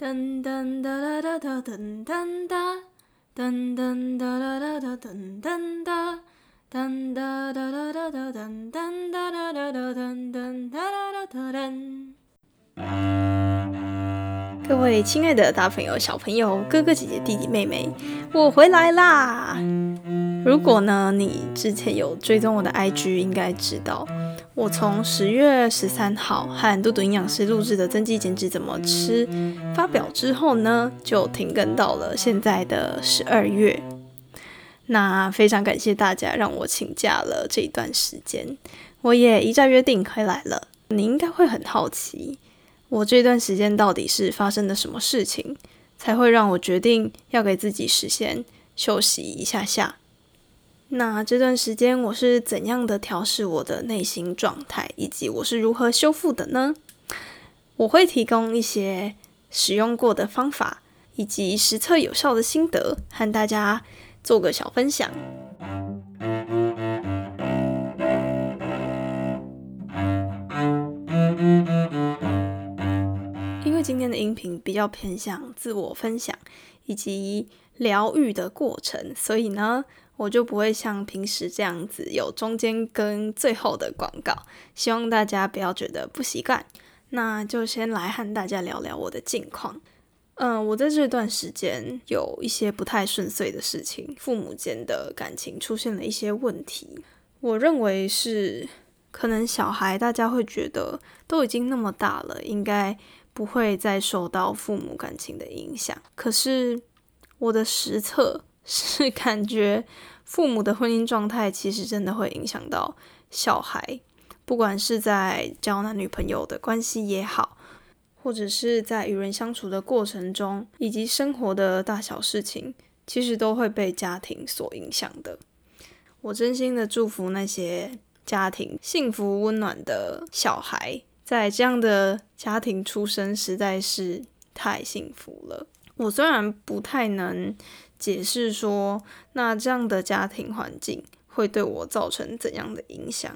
噔噔哒哒哒哒噔噔哒，噔噔哒哒哒哒噔噔哒，噔哒哒哒哒哒噔噔哒哒哒哒噔噔哒哒哒哒噔。各位亲爱的大朋友、小朋友、哥哥姐姐、弟弟妹妹，我回来啦！如果呢，你之前有追踪我的 IG，应该知道。我从十月十三号和嘟嘟营养师录制的增肌减脂怎么吃发表之后呢，就停更到了现在的十二月。那非常感谢大家让我请假了这一段时间，我也一再约定回来了。你应该会很好奇，我这段时间到底是发生了什么事情，才会让我决定要给自己时间休息一下下。那这段时间我是怎样的调试我的内心状态，以及我是如何修复的呢？我会提供一些使用过的方法，以及实测有效的心得，和大家做个小分享。因为今天的音频比较偏向自我分享以及疗愈的过程，所以呢。我就不会像平时这样子有中间跟最后的广告，希望大家不要觉得不习惯。那就先来和大家聊聊我的近况。嗯，我在这段时间有一些不太顺遂的事情，父母间的感情出现了一些问题。我认为是可能小孩大家会觉得都已经那么大了，应该不会再受到父母感情的影响。可是我的实测是感觉。父母的婚姻状态其实真的会影响到小孩，不管是在交男女朋友的关系也好，或者是在与人相处的过程中，以及生活的大小事情，其实都会被家庭所影响的。我真心的祝福那些家庭幸福温暖的小孩，在这样的家庭出生实在是太幸福了。我虽然不太能。解释说，那这样的家庭环境会对我造成怎样的影响？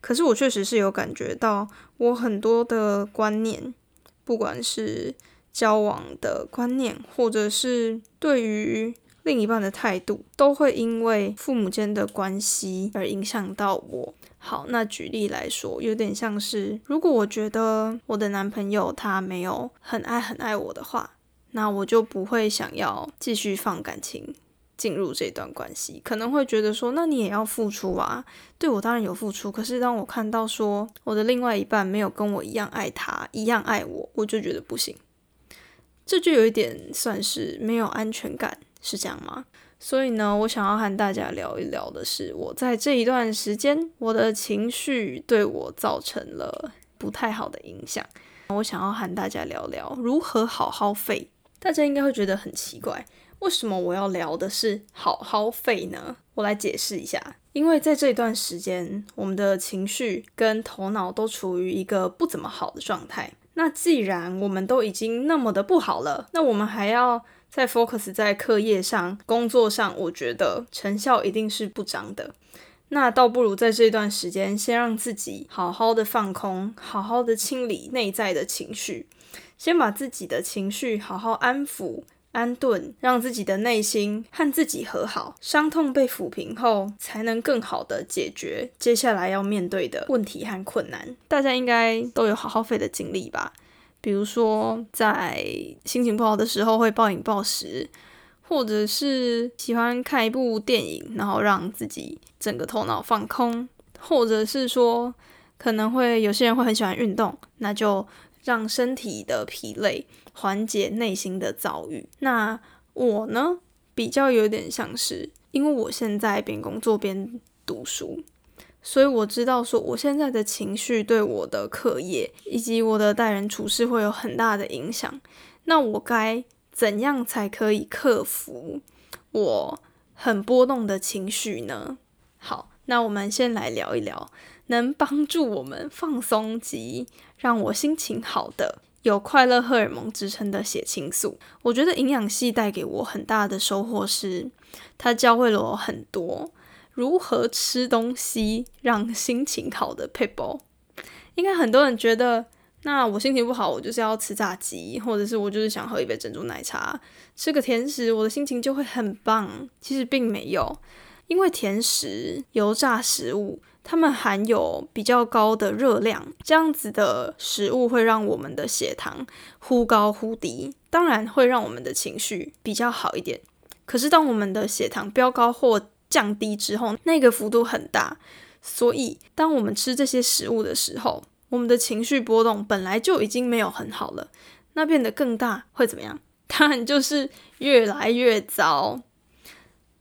可是我确实是有感觉到，我很多的观念，不管是交往的观念，或者是对于另一半的态度，都会因为父母间的关系而影响到我。好，那举例来说，有点像是，如果我觉得我的男朋友他没有很爱很爱我的话。那我就不会想要继续放感情进入这段关系，可能会觉得说，那你也要付出啊。对我当然有付出，可是当我看到说我的另外一半没有跟我一样爱他，一样爱我，我就觉得不行。这就有一点算是没有安全感，是这样吗？所以呢，我想要和大家聊一聊的是，我在这一段时间，我的情绪对我造成了不太好的影响。我想要和大家聊聊如何好好废。大家应该会觉得很奇怪，为什么我要聊的是好好废呢？我来解释一下，因为在这一段时间，我们的情绪跟头脑都处于一个不怎么好的状态。那既然我们都已经那么的不好了，那我们还要再 focus 在课业上、工作上，我觉得成效一定是不彰的。那倒不如在这段时间，先让自己好好的放空，好好的清理内在的情绪。先把自己的情绪好好安抚、安顿，让自己的内心和自己和好，伤痛被抚平后，才能更好的解决接下来要面对的问题和困难。大家应该都有好好费的经历吧？比如说，在心情不好的时候会暴饮暴食，或者是喜欢看一部电影，然后让自己整个头脑放空，或者是说，可能会有些人会很喜欢运动，那就。让身体的疲累缓解内心的遭遇。那我呢，比较有点像是，因为我现在边工作边读书，所以我知道说，我现在的情绪对我的课业以及我的待人处事会有很大的影响。那我该怎样才可以克服我很波动的情绪呢？好，那我们先来聊一聊。能帮助我们放松及让我心情好的有快乐荷尔蒙支撑的血清素。我觉得营养系带给我很大的收获是，它教会了我很多如何吃东西让心情好的 people。应该很多人觉得那我心情不好，我就是要吃炸鸡，或者是我就是想喝一杯珍珠奶茶，吃个甜食，我的心情就会很棒。其实并没有，因为甜食、油炸食物。它们含有比较高的热量，这样子的食物会让我们的血糖忽高忽低，当然会让我们的情绪比较好一点。可是当我们的血糖飙高或降低之后，那个幅度很大，所以当我们吃这些食物的时候，我们的情绪波动本来就已经没有很好了，那变得更大会怎么样？当然就是越来越糟。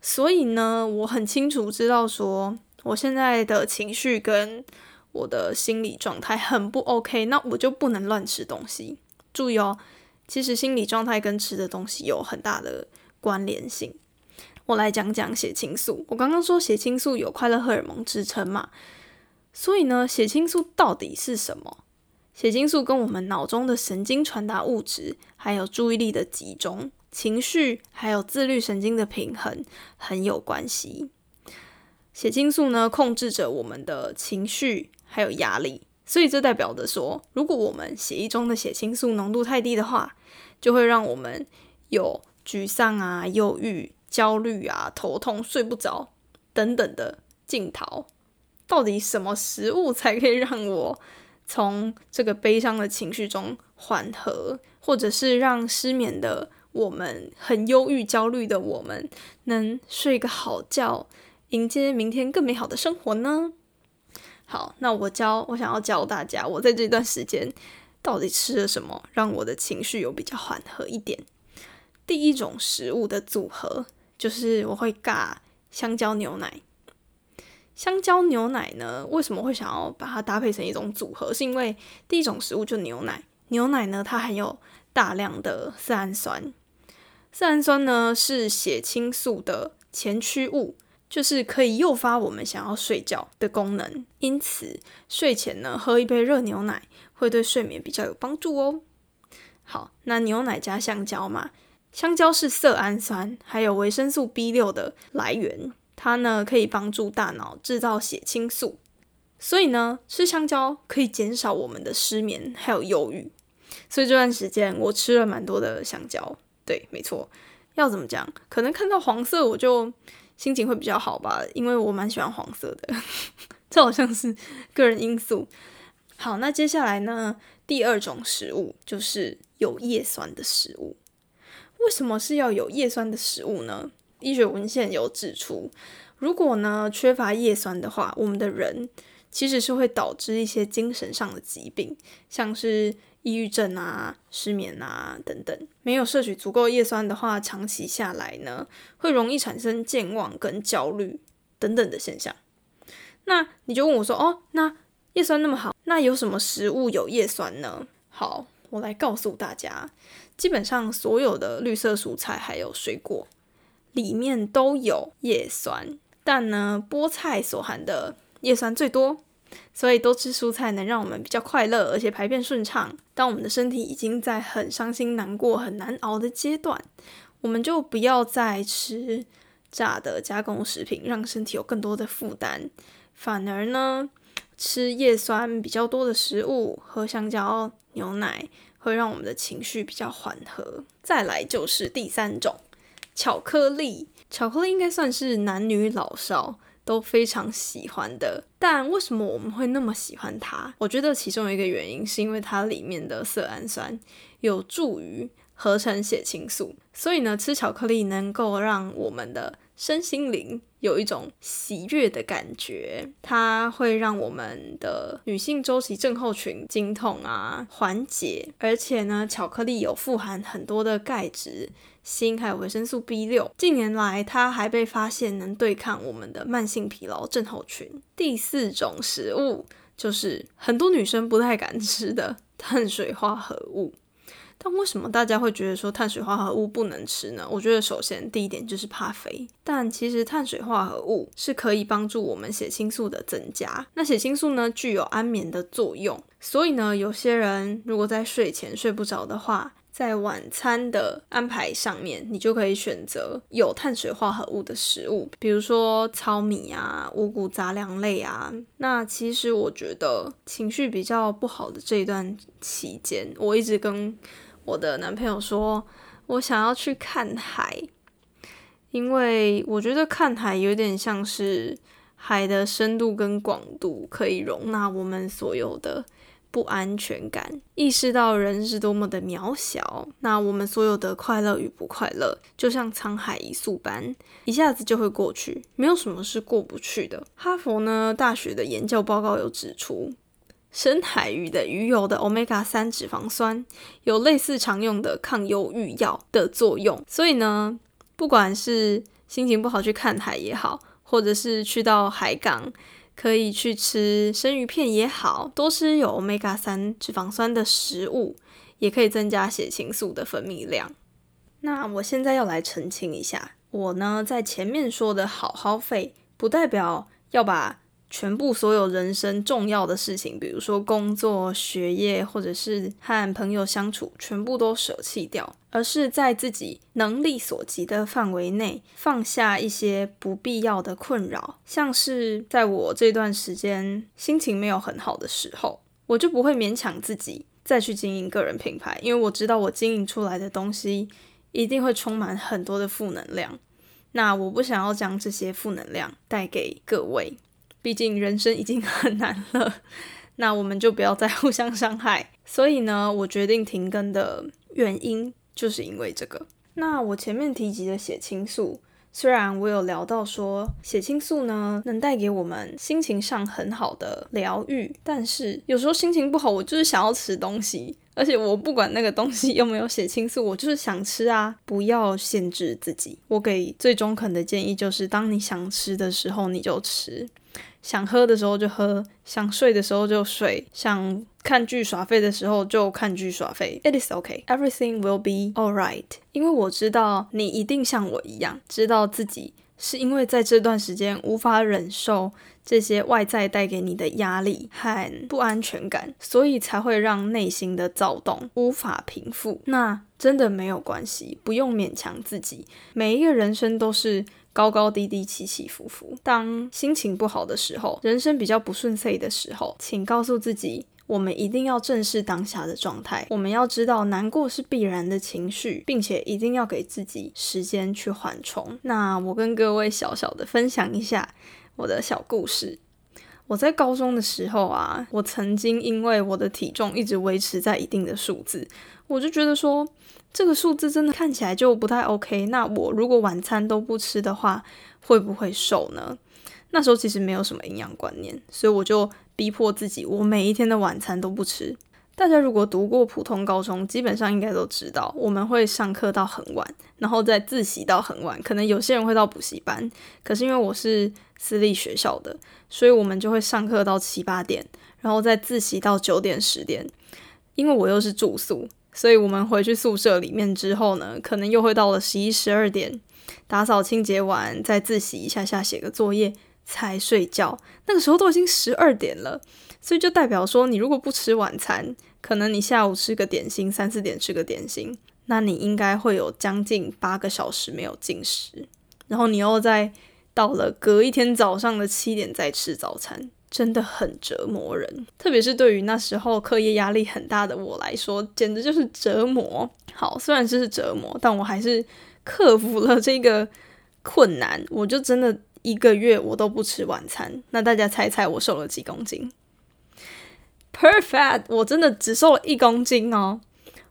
所以呢，我很清楚知道说。我现在的情绪跟我的心理状态很不 OK，那我就不能乱吃东西。注意哦，其实心理状态跟吃的东西有很大的关联性。我来讲讲血清素。我刚刚说血清素有快乐荷尔蒙之称嘛，所以呢，血清素到底是什么？血清素跟我们脑中的神经传达物质，还有注意力的集中、情绪，还有自律神经的平衡很有关系。血清素呢，控制着我们的情绪还有压力，所以这代表的说，如果我们血液中的血清素浓度太低的话，就会让我们有沮丧啊、忧郁、焦虑啊、头痛、睡不着等等的镜头。到底什么食物才可以让我从这个悲伤的情绪中缓和，或者是让失眠的我们、很忧郁、焦虑的我们能睡个好觉？迎接明天更美好的生活呢？好，那我教我想要教大家，我在这段时间到底吃了什么，让我的情绪有比较缓和一点。第一种食物的组合就是我会尬香蕉牛奶。香蕉牛奶呢，为什么会想要把它搭配成一种组合？是因为第一种食物就牛奶，牛奶呢它含有大量的色氨酸，色氨酸呢是血清素的前驱物。就是可以诱发我们想要睡觉的功能，因此睡前呢喝一杯热牛奶会对睡眠比较有帮助哦。好，那牛奶加香蕉嘛，香蕉是色氨酸还有维生素 B 六的来源，它呢可以帮助大脑制造血清素，所以呢吃香蕉可以减少我们的失眠还有忧郁。所以这段时间我吃了蛮多的香蕉，对，没错。要怎么讲？可能看到黄色我就。心情会比较好吧，因为我蛮喜欢黄色的，这好像是个人因素。好，那接下来呢，第二种食物就是有叶酸的食物。为什么是要有叶酸的食物呢？医学文献有指出，如果呢缺乏叶酸的话，我们的人其实是会导致一些精神上的疾病，像是。抑郁症啊、失眠啊等等，没有摄取足够叶酸的话，长期下来呢，会容易产生健忘跟焦虑等等的现象。那你就问我说：“哦，那叶酸那么好，那有什么食物有叶酸呢？”好，我来告诉大家，基本上所有的绿色蔬菜还有水果里面都有叶酸，但呢，菠菜所含的叶酸最多。所以多吃蔬菜能让我们比较快乐，而且排便顺畅。当我们的身体已经在很伤心、难过、很难熬的阶段，我们就不要再吃炸的加工食品，让身体有更多的负担。反而呢，吃叶酸比较多的食物，喝香蕉、牛奶，会让我们的情绪比较缓和。再来就是第三种，巧克力。巧克力应该算是男女老少。都非常喜欢的，但为什么我们会那么喜欢它？我觉得其中一个原因是因为它里面的色氨酸有助于合成血清素，所以呢，吃巧克力能够让我们的身心灵有一种喜悦的感觉，它会让我们的女性周期症候群经痛啊缓解，而且呢，巧克力有富含很多的钙质。锌还有维生素 B 六，近年来它还被发现能对抗我们的慢性疲劳症候群。第四种食物就是很多女生不太敢吃的碳水化合物。但为什么大家会觉得说碳水化合物不能吃呢？我觉得首先第一点就是怕肥，但其实碳水化合物是可以帮助我们血清素的增加。那血清素呢具有安眠的作用，所以呢有些人如果在睡前睡不着的话，在晚餐的安排上面，你就可以选择有碳水化合物的食物，比如说糙米啊、五谷杂粮类啊。那其实我觉得情绪比较不好的这一段期间，我一直跟我的男朋友说，我想要去看海，因为我觉得看海有点像是海的深度跟广度可以容纳我们所有的。不安全感，意识到人是多么的渺小，那我们所有的快乐与不快乐，就像沧海一粟般，一下子就会过去，没有什么是过不去的。哈佛呢大学的研究报告有指出，深海鱼的鱼油的 omega 三脂肪酸有类似常用的抗忧郁药的作用，所以呢，不管是心情不好去看海也好，或者是去到海港。可以去吃生鱼片也好，多吃有 omega 三脂肪酸的食物，也可以增加血清素的分泌量。那我现在要来澄清一下，我呢在前面说的好好费，不代表要把。全部所有人生重要的事情，比如说工作、学业，或者是和朋友相处，全部都舍弃掉，而是在自己能力所及的范围内放下一些不必要的困扰。像是在我这段时间心情没有很好的时候，我就不会勉强自己再去经营个人品牌，因为我知道我经营出来的东西一定会充满很多的负能量。那我不想要将这些负能量带给各位。毕竟人生已经 很难了，那我们就不要再互相伤害。所以呢，我决定停更的原因就是因为这个。那我前面提及的血清素，虽然我有聊到说血清素呢能带给我们心情上很好的疗愈，但是有时候心情不好，我就是想要吃东西，而且我不管那个东西有没有写清素，我就是想吃啊！不要限制自己。我给最中肯的建议就是，当你想吃的时候，你就吃。想喝的时候就喝，想睡的时候就睡，想看剧耍废的时候就看剧耍废。It is okay, everything will be alright。因为我知道你一定像我一样，知道自己是因为在这段时间无法忍受这些外在带给你的压力和不安全感，所以才会让内心的躁动无法平复。那真的没有关系，不用勉强自己。每一个人生都是。高高低低，起起伏伏。当心情不好的时候，人生比较不顺遂的时候，请告诉自己，我们一定要正视当下的状态。我们要知道，难过是必然的情绪，并且一定要给自己时间去缓冲。那我跟各位小小的分享一下我的小故事。我在高中的时候啊，我曾经因为我的体重一直维持在一定的数字，我就觉得说。这个数字真的看起来就不太 OK。那我如果晚餐都不吃的话，会不会瘦呢？那时候其实没有什么营养观念，所以我就逼迫自己，我每一天的晚餐都不吃。大家如果读过普通高中，基本上应该都知道，我们会上课到很晚，然后再自习到很晚。可能有些人会到补习班，可是因为我是私立学校的，所以我们就会上课到七八点，然后再自习到九点十点。因为我又是住宿。所以我们回去宿舍里面之后呢，可能又会到了十一、十二点，打扫清洁完，再自习一下下，写个作业才睡觉。那个时候都已经十二点了，所以就代表说，你如果不吃晚餐，可能你下午吃个点心，三四点吃个点心，那你应该会有将近八个小时没有进食，然后你又在到了隔一天早上的七点再吃早餐。真的很折磨人，特别是对于那时候课业压力很大的我来说，简直就是折磨。好，虽然这是折磨，但我还是克服了这个困难。我就真的一个月我都不吃晚餐。那大家猜猜我瘦了几公斤？Perfect，我真的只瘦了一公斤哦。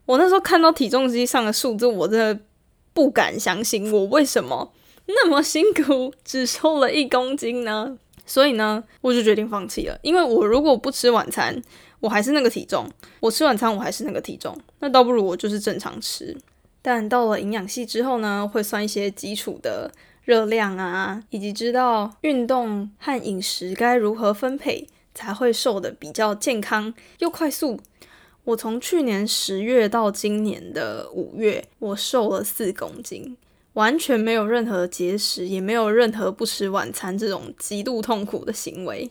我那时候看到体重机上的数字，我真的不敢相信，我为什么那么辛苦只瘦了一公斤呢？所以呢，我就决定放弃了。因为我如果不吃晚餐，我还是那个体重；我吃晚餐，我还是那个体重。那倒不如我就是正常吃。但到了营养系之后呢，会算一些基础的热量啊，以及知道运动和饮食该如何分配，才会瘦的比较健康又快速。我从去年十月到今年的五月，我瘦了四公斤。完全没有任何节食，也没有任何不吃晚餐这种极度痛苦的行为，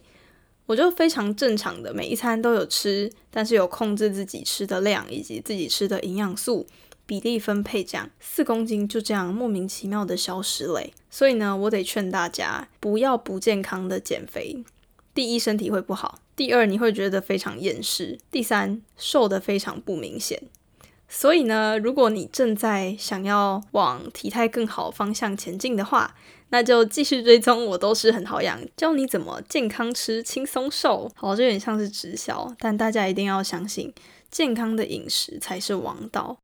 我我就非常正常的每一餐都有吃，但是有控制自己吃的量以及自己吃的营养素比例分配，这样四公斤就这样莫名其妙的消失了。所以呢，我得劝大家不要不健康的减肥。第一，身体会不好；第二，你会觉得非常厌世；第三，瘦的非常不明显。所以呢，如果你正在想要往体态更好方向前进的话，那就继续追踪我都是很好养，教你怎么健康吃、轻松瘦。好，这有点像是直销，但大家一定要相信，健康的饮食才是王道。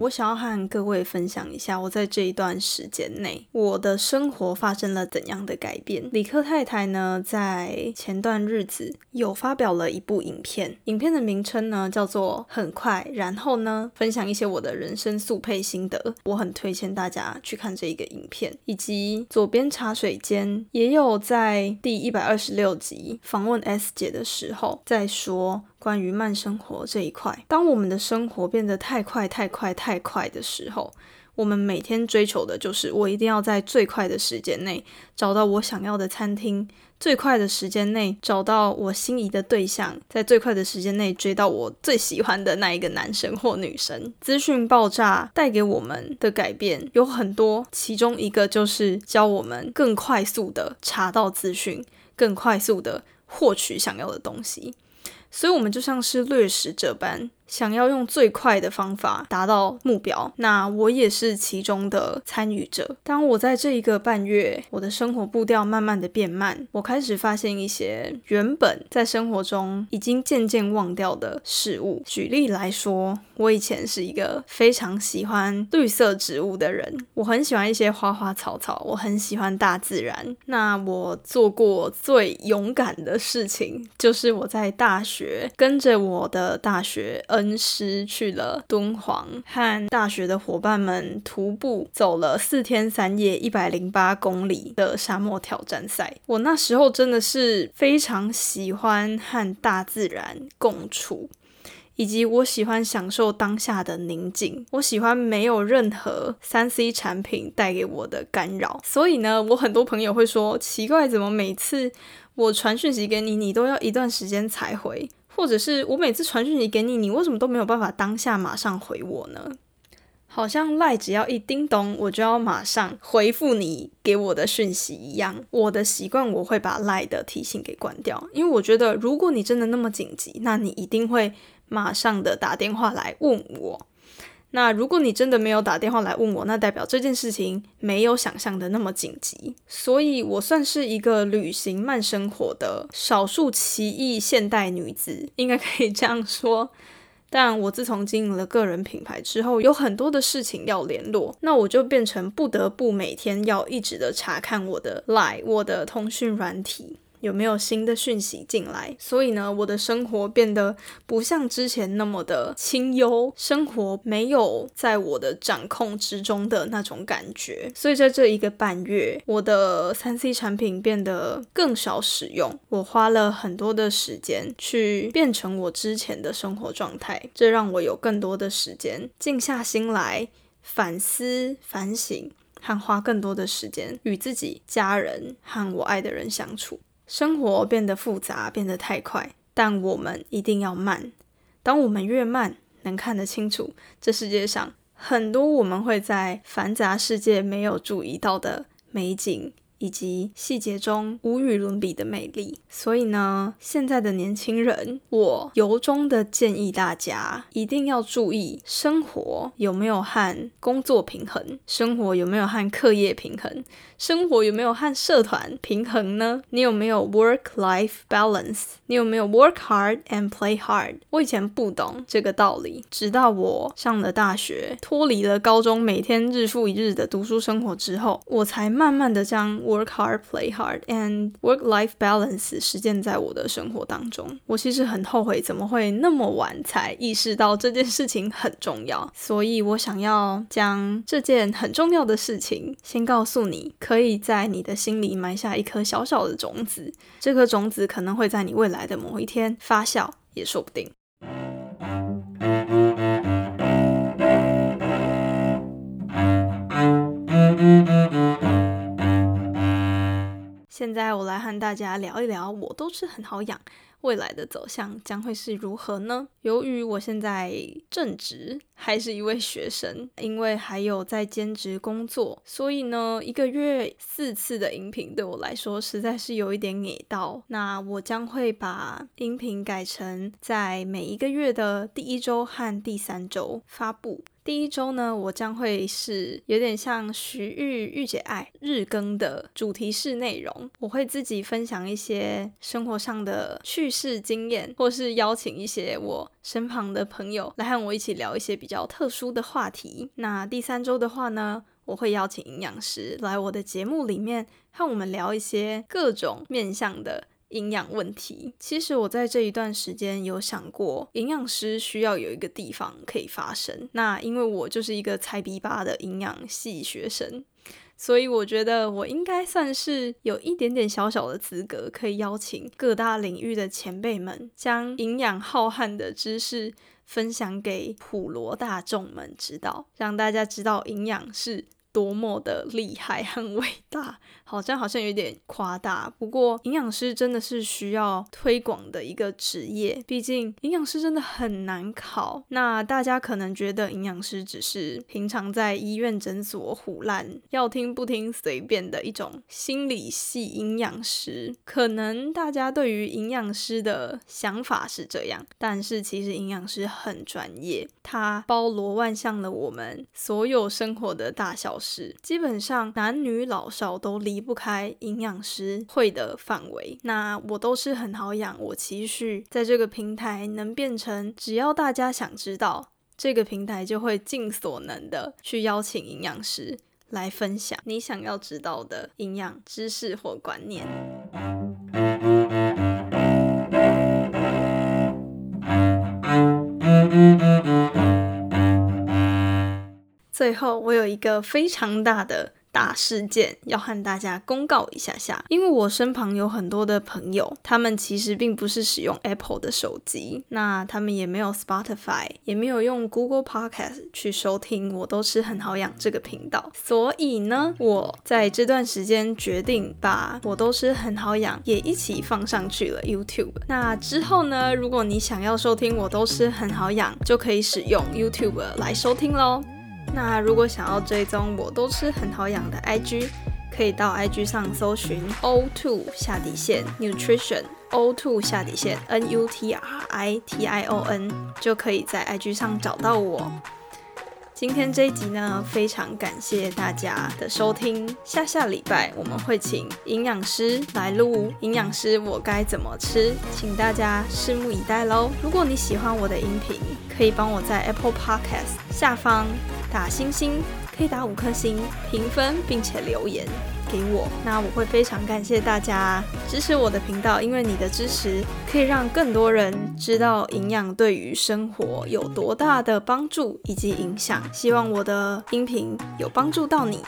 我想要和各位分享一下，我在这一段时间内，我的生活发生了怎样的改变。李克太太呢，在前段日子有发表了一部影片，影片的名称呢叫做《很快》，然后呢，分享一些我的人生速配心得。我很推荐大家去看这一个影片，以及左边茶水间也有在第一百二十六集访问 S 姐的时候在说。关于慢生活这一块，当我们的生活变得太快、太快、太快的时候，我们每天追求的就是我一定要在最快的时间内找到我想要的餐厅，最快的时间内找到我心仪的对象，在最快的时间内追到我最喜欢的那一个男生或女生。资讯爆炸带给我们的改变有很多，其中一个就是教我们更快速的查到资讯，更快速的获取想要的东西。所以，我们就像是掠食者般。想要用最快的方法达到目标，那我也是其中的参与者。当我在这一个半月，我的生活步调慢慢的变慢，我开始发现一些原本在生活中已经渐渐忘掉的事物。举例来说，我以前是一个非常喜欢绿色植物的人，我很喜欢一些花花草草，我很喜欢大自然。那我做过最勇敢的事情，就是我在大学跟着我的大学。恩师去了敦煌，和大学的伙伴们徒步走了四天三夜，一百零八公里的沙漠挑战赛。我那时候真的是非常喜欢和大自然共处，以及我喜欢享受当下的宁静。我喜欢没有任何三 C 产品带给我的干扰。所以呢，我很多朋友会说奇怪，怎么每次我传讯息给你，你都要一段时间才回？或者是我每次传讯息给你，你为什么都没有办法当下马上回我呢？好像赖只要一叮咚，我就要马上回复你给我的讯息一样。我的习惯我会把赖的提醒给关掉，因为我觉得如果你真的那么紧急，那你一定会马上的打电话来问我。那如果你真的没有打电话来问我，那代表这件事情没有想象的那么紧急。所以我算是一个旅行慢生活的少数奇异现代女子，应该可以这样说。但我自从经营了个人品牌之后，有很多的事情要联络，那我就变成不得不每天要一直的查看我的 Line，我的通讯软体。有没有新的讯息进来？所以呢，我的生活变得不像之前那么的清幽，生活没有在我的掌控之中的那种感觉。所以在这一个半月，我的三 C 产品变得更少使用，我花了很多的时间去变成我之前的生活状态，这让我有更多的时间静下心来反思、反省，和花更多的时间与自己、家人和我爱的人相处。生活变得复杂，变得太快，但我们一定要慢。当我们越慢，能看得清楚这世界上很多我们会在繁杂世界没有注意到的美景。以及细节中无与伦比的美丽。所以呢，现在的年轻人，我由衷的建议大家一定要注意生活有没有和工作平衡，生活有没有和课业平衡，生活有没有和社团平衡呢？你有没有 work-life balance？你有没有 work hard and play hard？我以前不懂这个道理，直到我上了大学，脱离了高中每天日复一日的读书生活之后，我才慢慢的将我。Work hard, play hard, and work-life balance 实践在我的生活当中。我其实很后悔，怎么会那么晚才意识到这件事情很重要。所以我想要将这件很重要的事情先告诉你，可以在你的心里埋下一颗小小的种子。这颗种子可能会在你未来的某一天发酵，也说不定。现在我来和大家聊一聊，我都是很好养。未来的走向将会是如何呢？由于我现在正值还是一位学生，因为还有在兼职工作，所以呢，一个月四次的音频对我来说实在是有一点给到。那我将会把音频改成在每一个月的第一周和第三周发布。第一周呢，我将会是有点像徐玉玉姐爱日更的主题式内容，我会自己分享一些生活上的趣事经验，或是邀请一些我身旁的朋友来和我一起聊一些比较特殊的话题。那第三周的话呢，我会邀请营养师来我的节目里面和我们聊一些各种面向的。营养问题，其实我在这一段时间有想过，营养师需要有一个地方可以发声。那因为我就是一个菜逼吧的营养系学生，所以我觉得我应该算是有一点点小小的资格，可以邀请各大领域的前辈们，将营养浩瀚的知识分享给普罗大众们知道，让大家知道营养是。多么的厉害和伟大，好像好像有点夸大。不过，营养师真的是需要推广的一个职业，毕竟营养师真的很难考。那大家可能觉得营养师只是平常在医院诊所胡乱要听不听随便的一种心理系营养师，可能大家对于营养师的想法是这样。但是其实营养师很专业，它包罗万象了我们所有生活的大小。是基本上男女老少都离不开营养师会的范围。那我都是很好养，我期许在这个平台能变成，只要大家想知道，这个平台就会尽所能的去邀请营养师来分享你想要知道的营养知识或观念。最后，我有一个非常大的大事件要和大家公告一下下，因为我身旁有很多的朋友，他们其实并不是使用 Apple 的手机，那他们也没有 Spotify，也没有用 Google Podcast 去收听我都吃很好养这个频道，所以呢，我在这段时间决定把我都吃很好养也一起放上去了 YouTube。那之后呢，如果你想要收听我都吃很好养，就可以使用 YouTube 来收听喽。那如果想要追踪我都吃很好养的 IG，可以到 IG 上搜寻 O two 下底线 Nutrition O two 下底线 N U T R I T I O N，就可以在 IG 上找到我。今天这一集呢，非常感谢大家的收听。下下礼拜我们会请营养师来录《营养师我该怎么吃》，请大家拭目以待喽。如果你喜欢我的音频，可以帮我在 Apple Podcast 下方。打星星可以打五颗星评分，并且留言给我，那我会非常感谢大家支持我的频道，因为你的支持可以让更多人知道营养对于生活有多大的帮助以及影响。希望我的音频有帮助到你。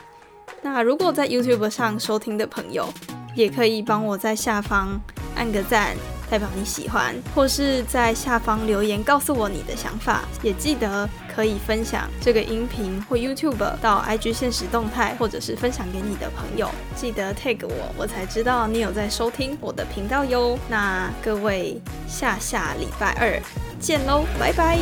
那如果在 YouTube 上收听的朋友，也可以帮我在下方按个赞。代表你喜欢，或是在下方留言告诉我你的想法，也记得可以分享这个音频或 YouTube 到 IG 现实动态，或者是分享给你的朋友，记得 tag 我，我才知道你有在收听我的频道哟。那各位下下礼拜二见喽，拜拜。